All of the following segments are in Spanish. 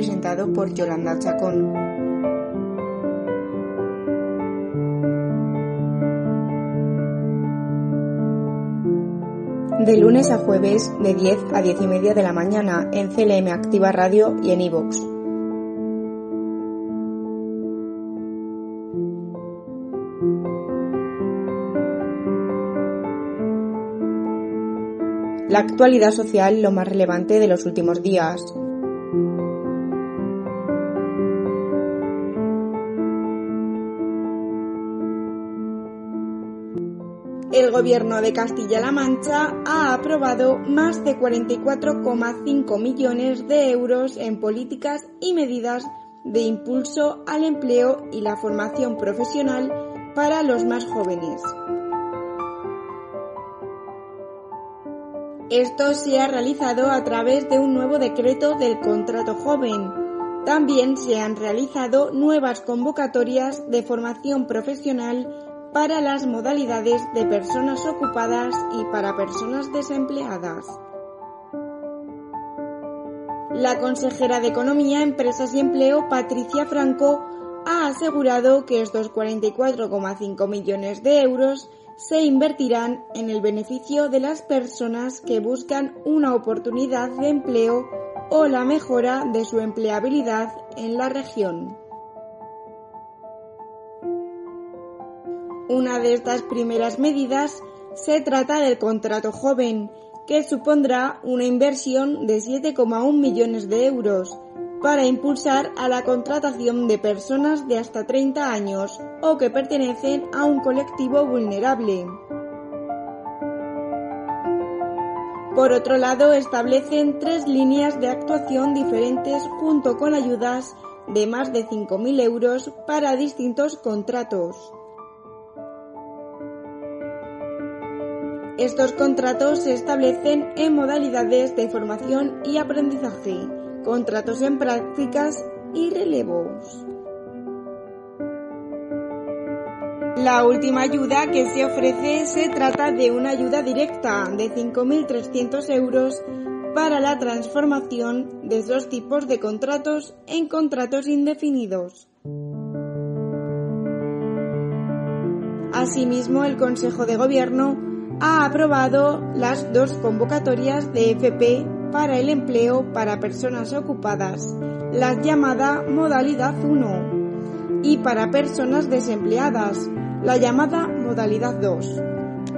presentado por Yolanda Chacón. De lunes a jueves, de 10 a 10 y media de la mañana, en CLM Activa Radio y en iVoox. La actualidad social lo más relevante de los últimos días. El Gobierno de Castilla-La Mancha ha aprobado más de 44,5 millones de euros en políticas y medidas de impulso al empleo y la formación profesional para los más jóvenes. Esto se ha realizado a través de un nuevo decreto del contrato joven. También se han realizado nuevas convocatorias de formación profesional para las modalidades de personas ocupadas y para personas desempleadas. La consejera de Economía, Empresas y Empleo, Patricia Franco, ha asegurado que estos 44,5 millones de euros se invertirán en el beneficio de las personas que buscan una oportunidad de empleo o la mejora de su empleabilidad en la región. Una de estas primeras medidas se trata del contrato joven, que supondrá una inversión de 7,1 millones de euros para impulsar a la contratación de personas de hasta 30 años o que pertenecen a un colectivo vulnerable. Por otro lado, establecen tres líneas de actuación diferentes junto con ayudas de más de 5.000 euros para distintos contratos. Estos contratos se establecen en modalidades de formación y aprendizaje contratos en prácticas y relevos. La última ayuda que se ofrece se trata de una ayuda directa de 5.300 euros para la transformación de esos tipos de contratos en contratos indefinidos. Asimismo, el Consejo de Gobierno ha aprobado las dos convocatorias de FP para el empleo para personas ocupadas, la llamada modalidad 1, y para personas desempleadas, la llamada modalidad 2,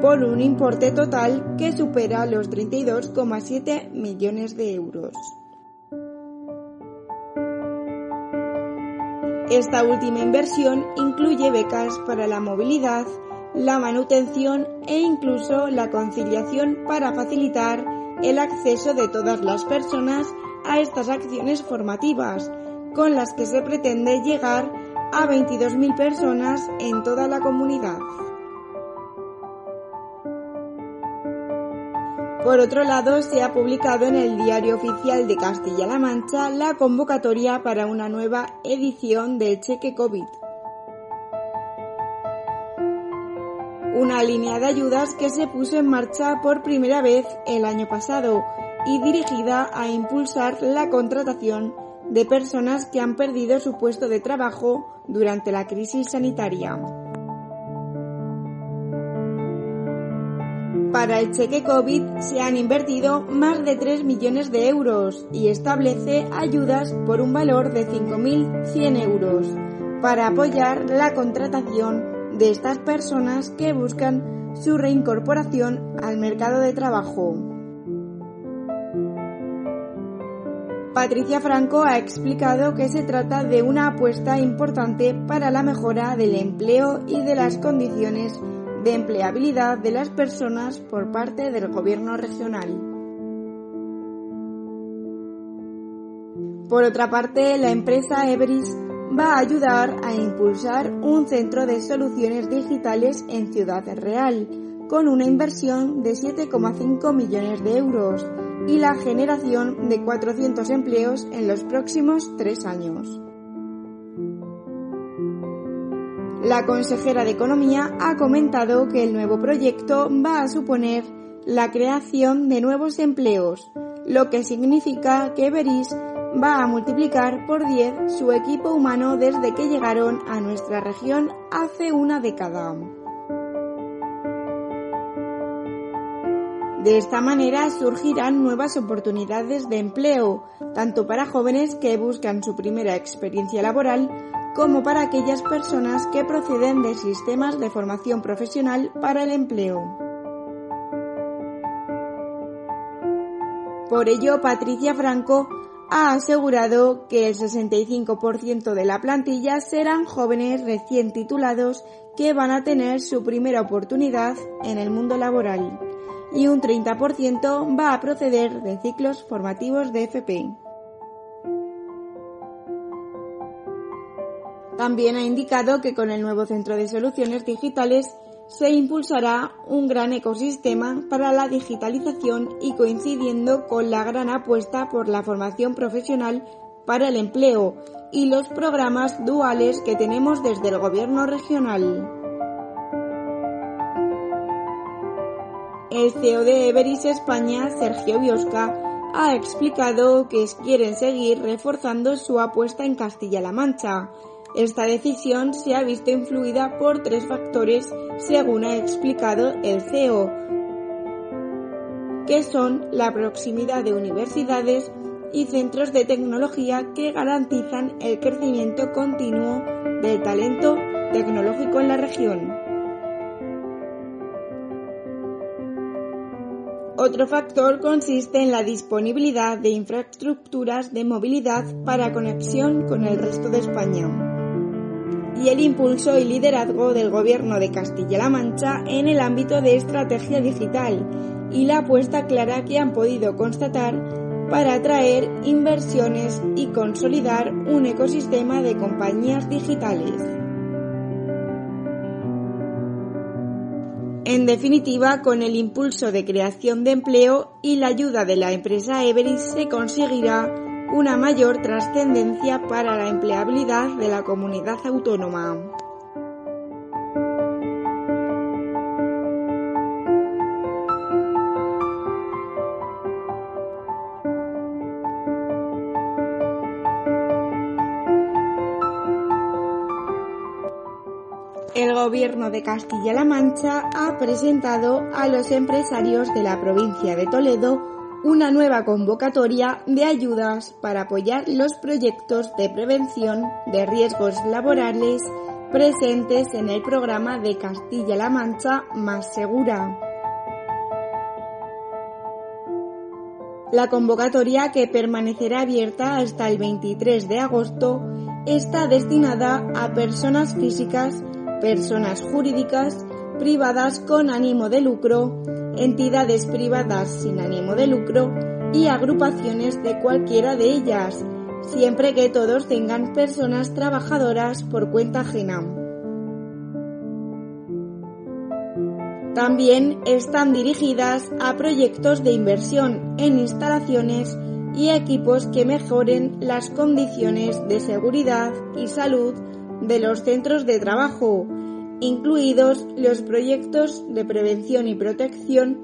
por un importe total que supera los 32,7 millones de euros. Esta última inversión incluye becas para la movilidad, la manutención e incluso la conciliación para facilitar el acceso de todas las personas a estas acciones formativas, con las que se pretende llegar a 22.000 personas en toda la comunidad. Por otro lado, se ha publicado en el Diario Oficial de Castilla-La Mancha la convocatoria para una nueva edición del cheque COVID. Una línea de ayudas que se puso en marcha por primera vez el año pasado y dirigida a impulsar la contratación de personas que han perdido su puesto de trabajo durante la crisis sanitaria. Para el cheque COVID se han invertido más de 3 millones de euros y establece ayudas por un valor de 5.100 euros para apoyar la contratación de estas personas que buscan su reincorporación al mercado de trabajo. Patricia Franco ha explicado que se trata de una apuesta importante para la mejora del empleo y de las condiciones de empleabilidad de las personas por parte del gobierno regional. Por otra parte, la empresa Everis va a ayudar a impulsar un centro de soluciones digitales en Ciudad Real, con una inversión de 7,5 millones de euros y la generación de 400 empleos en los próximos tres años. La consejera de Economía ha comentado que el nuevo proyecto va a suponer la creación de nuevos empleos, lo que significa que Beris va a multiplicar por 10 su equipo humano desde que llegaron a nuestra región hace una década. De esta manera surgirán nuevas oportunidades de empleo, tanto para jóvenes que buscan su primera experiencia laboral como para aquellas personas que proceden de sistemas de formación profesional para el empleo. Por ello, Patricia Franco ha asegurado que el 65% de la plantilla serán jóvenes recién titulados que van a tener su primera oportunidad en el mundo laboral y un 30% va a proceder de ciclos formativos de FP. También ha indicado que con el nuevo Centro de Soluciones Digitales se impulsará un gran ecosistema para la digitalización y coincidiendo con la gran apuesta por la formación profesional para el empleo y los programas duales que tenemos desde el Gobierno regional. El CEO de Everis España, Sergio Biosca, ha explicado que quieren seguir reforzando su apuesta en Castilla-La Mancha. Esta decisión se ha visto influida por tres factores, según ha explicado el CEO, que son la proximidad de universidades y centros de tecnología que garantizan el crecimiento continuo del talento tecnológico en la región. Otro factor consiste en la disponibilidad de infraestructuras de movilidad para conexión con el resto de España y el impulso y liderazgo del Gobierno de Castilla-La Mancha en el ámbito de estrategia digital y la apuesta clara que han podido constatar para atraer inversiones y consolidar un ecosistema de compañías digitales. En definitiva, con el impulso de creación de empleo y la ayuda de la empresa Everis se conseguirá una mayor trascendencia para la empleabilidad de la comunidad autónoma. el Gobierno de Castilla-La Mancha ha presentado a los empresarios de la provincia de Toledo una nueva convocatoria de ayudas para apoyar los proyectos de prevención de riesgos laborales presentes en el programa de Castilla-La Mancha Más Segura. La convocatoria, que permanecerá abierta hasta el 23 de agosto, está destinada a personas físicas personas jurídicas privadas con ánimo de lucro, entidades privadas sin ánimo de lucro y agrupaciones de cualquiera de ellas, siempre que todos tengan personas trabajadoras por cuenta ajena. También están dirigidas a proyectos de inversión en instalaciones y equipos que mejoren las condiciones de seguridad y salud de los centros de trabajo, incluidos los proyectos de prevención y protección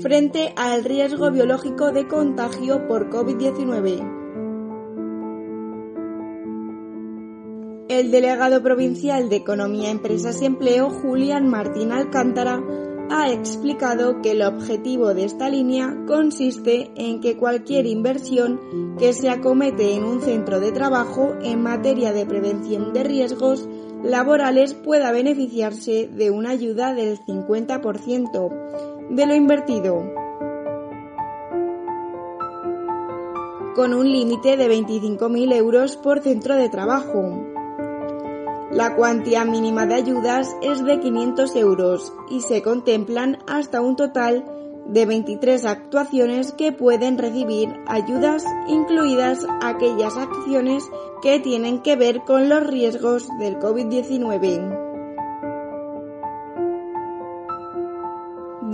frente al riesgo biológico de contagio por COVID-19. El delegado provincial de Economía, Empresas y Empleo, Julián Martín Alcántara, ha explicado que el objetivo de esta línea consiste en que cualquier inversión que se acomete en un centro de trabajo en materia de prevención de riesgos laborales pueda beneficiarse de una ayuda del 50% de lo invertido, con un límite de 25.000 euros por centro de trabajo. La cuantía mínima de ayudas es de 500 euros y se contemplan hasta un total de 23 actuaciones que pueden recibir ayudas, incluidas aquellas acciones que tienen que ver con los riesgos del COVID-19.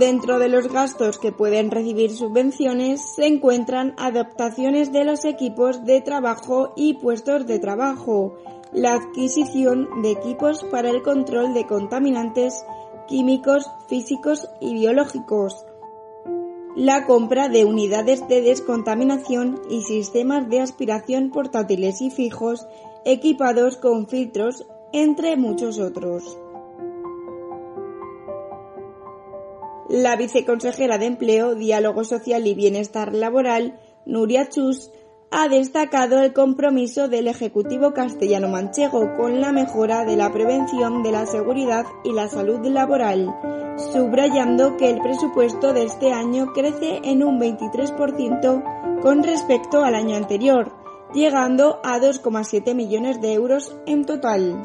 Dentro de los gastos que pueden recibir subvenciones se encuentran adaptaciones de los equipos de trabajo y puestos de trabajo, la adquisición de equipos para el control de contaminantes químicos, físicos y biológicos, la compra de unidades de descontaminación y sistemas de aspiración portátiles y fijos equipados con filtros, entre muchos otros. La viceconsejera de Empleo, Diálogo Social y Bienestar Laboral, Nuria Chus, ha destacado el compromiso del Ejecutivo castellano-manchego con la mejora de la prevención de la seguridad y la salud laboral, subrayando que el presupuesto de este año crece en un 23% con respecto al año anterior, llegando a 2,7 millones de euros en total.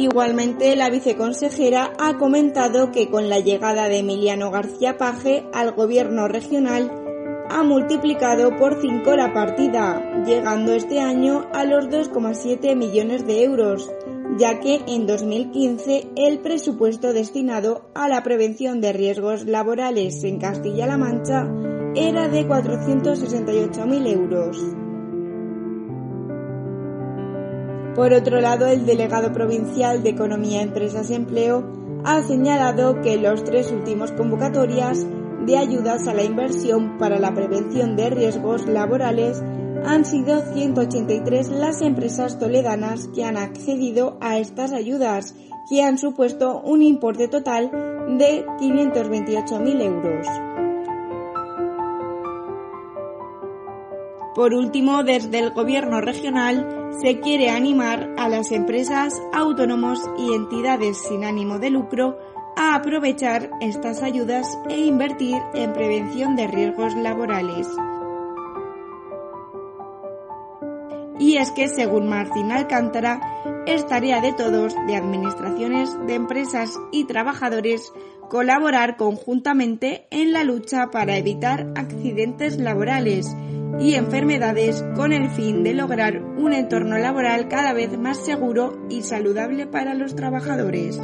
Igualmente, la viceconsejera ha comentado que con la llegada de Emiliano García Paje al gobierno regional ha multiplicado por 5 la partida, llegando este año a los 2,7 millones de euros, ya que en 2015 el presupuesto destinado a la prevención de riesgos laborales en Castilla-La Mancha era de 468.000 euros. Por otro lado, el delegado provincial de Economía, Empresas y Empleo ha señalado que los tres últimos convocatorias de ayudas a la inversión para la prevención de riesgos laborales han sido 183 las empresas toledanas que han accedido a estas ayudas, que han supuesto un importe total de 528.000 euros. Por último, desde el Gobierno regional se quiere animar a las empresas, autónomos y entidades sin ánimo de lucro a aprovechar estas ayudas e invertir en prevención de riesgos laborales. Y es que, según Martín Alcántara, es tarea de todos, de administraciones, de empresas y trabajadores, colaborar conjuntamente en la lucha para evitar accidentes laborales y enfermedades con el fin de lograr un entorno laboral cada vez más seguro y saludable para los trabajadores.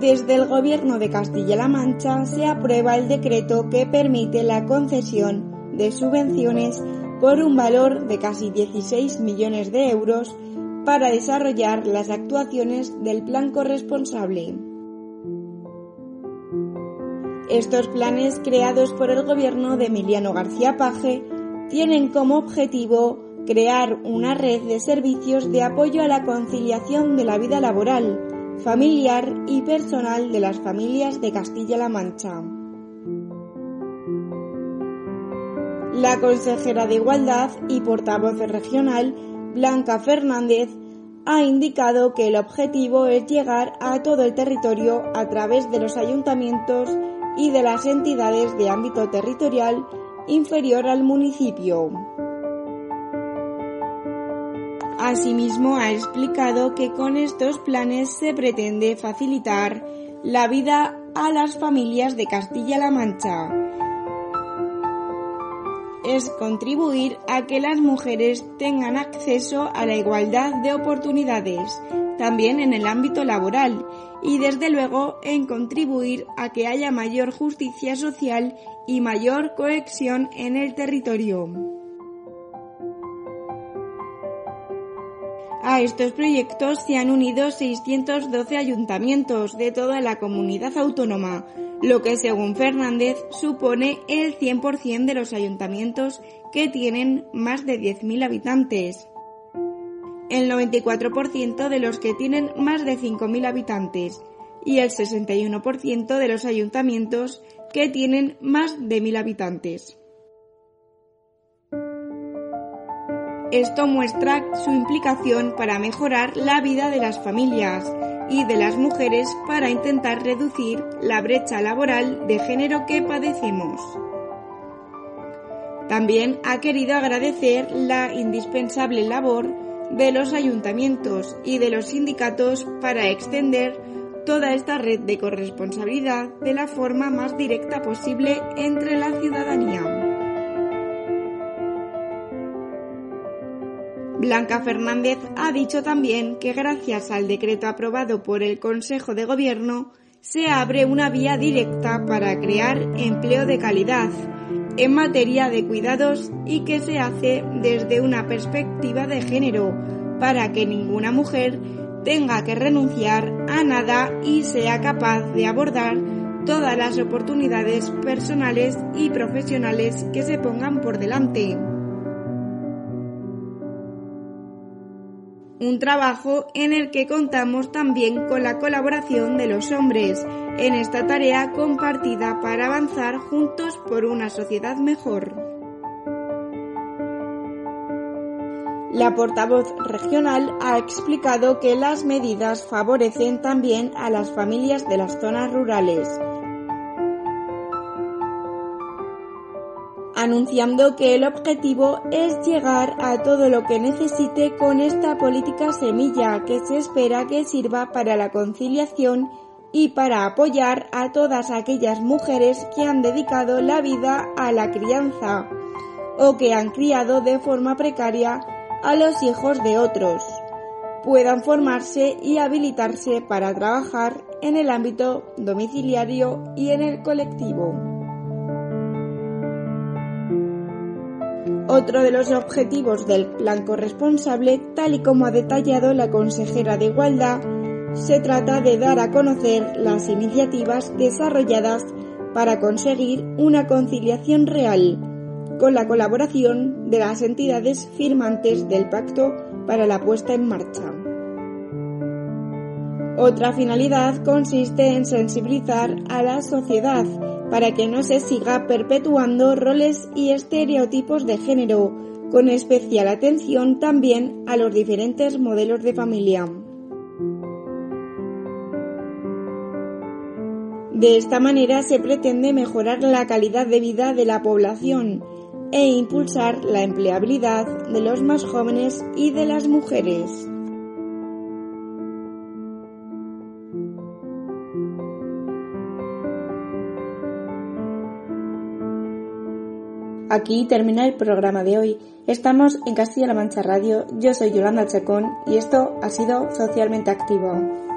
Desde el Gobierno de Castilla-La Mancha se aprueba el decreto que permite la concesión de subvenciones por un valor de casi 16 millones de euros para desarrollar las actuaciones del plan corresponsable. Estos planes creados por el gobierno de Emiliano García Paje tienen como objetivo crear una red de servicios de apoyo a la conciliación de la vida laboral, familiar y personal de las familias de Castilla-La Mancha. La consejera de Igualdad y portavoz regional, Blanca Fernández, ha indicado que el objetivo es llegar a todo el territorio a través de los ayuntamientos y de las entidades de ámbito territorial inferior al municipio. Asimismo, ha explicado que con estos planes se pretende facilitar la vida a las familias de Castilla-La Mancha es contribuir a que las mujeres tengan acceso a la igualdad de oportunidades, también en el ámbito laboral, y desde luego en contribuir a que haya mayor justicia social y mayor cohesión en el territorio. A estos proyectos se han unido 612 ayuntamientos de toda la comunidad autónoma, lo que según Fernández supone el 100% de los ayuntamientos que tienen más de 10.000 habitantes, el 94% de los que tienen más de 5.000 habitantes y el 61% de los ayuntamientos que tienen más de 1.000 habitantes. Esto muestra su implicación para mejorar la vida de las familias, y de las mujeres para intentar reducir la brecha laboral de género que padecemos. También ha querido agradecer la indispensable labor de los ayuntamientos y de los sindicatos para extender toda esta red de corresponsabilidad de la forma más directa posible entre la ciudadanía. Blanca Fernández ha dicho también que gracias al decreto aprobado por el Consejo de Gobierno se abre una vía directa para crear empleo de calidad en materia de cuidados y que se hace desde una perspectiva de género para que ninguna mujer tenga que renunciar a nada y sea capaz de abordar todas las oportunidades personales y profesionales que se pongan por delante. Un trabajo en el que contamos también con la colaboración de los hombres en esta tarea compartida para avanzar juntos por una sociedad mejor. La portavoz regional ha explicado que las medidas favorecen también a las familias de las zonas rurales, anunciando que el objetivo es llegar a todo lo que necesite con esta política semilla que se espera que sirva para la conciliación y para apoyar a todas aquellas mujeres que han dedicado la vida a la crianza o que han criado de forma precaria a los hijos de otros, puedan formarse y habilitarse para trabajar en el ámbito domiciliario y en el colectivo. Otro de los objetivos del plan corresponsable, tal y como ha detallado la consejera de Igualdad, se trata de dar a conocer las iniciativas desarrolladas para conseguir una conciliación real con la colaboración de las entidades firmantes del pacto para la puesta en marcha. Otra finalidad consiste en sensibilizar a la sociedad para que no se siga perpetuando roles y estereotipos de género, con especial atención también a los diferentes modelos de familia. De esta manera se pretende mejorar la calidad de vida de la población e impulsar la empleabilidad de los más jóvenes y de las mujeres. Aquí termina el programa de hoy. Estamos en Castilla-La Mancha Radio. Yo soy Yolanda Chacón y esto ha sido Socialmente Activo.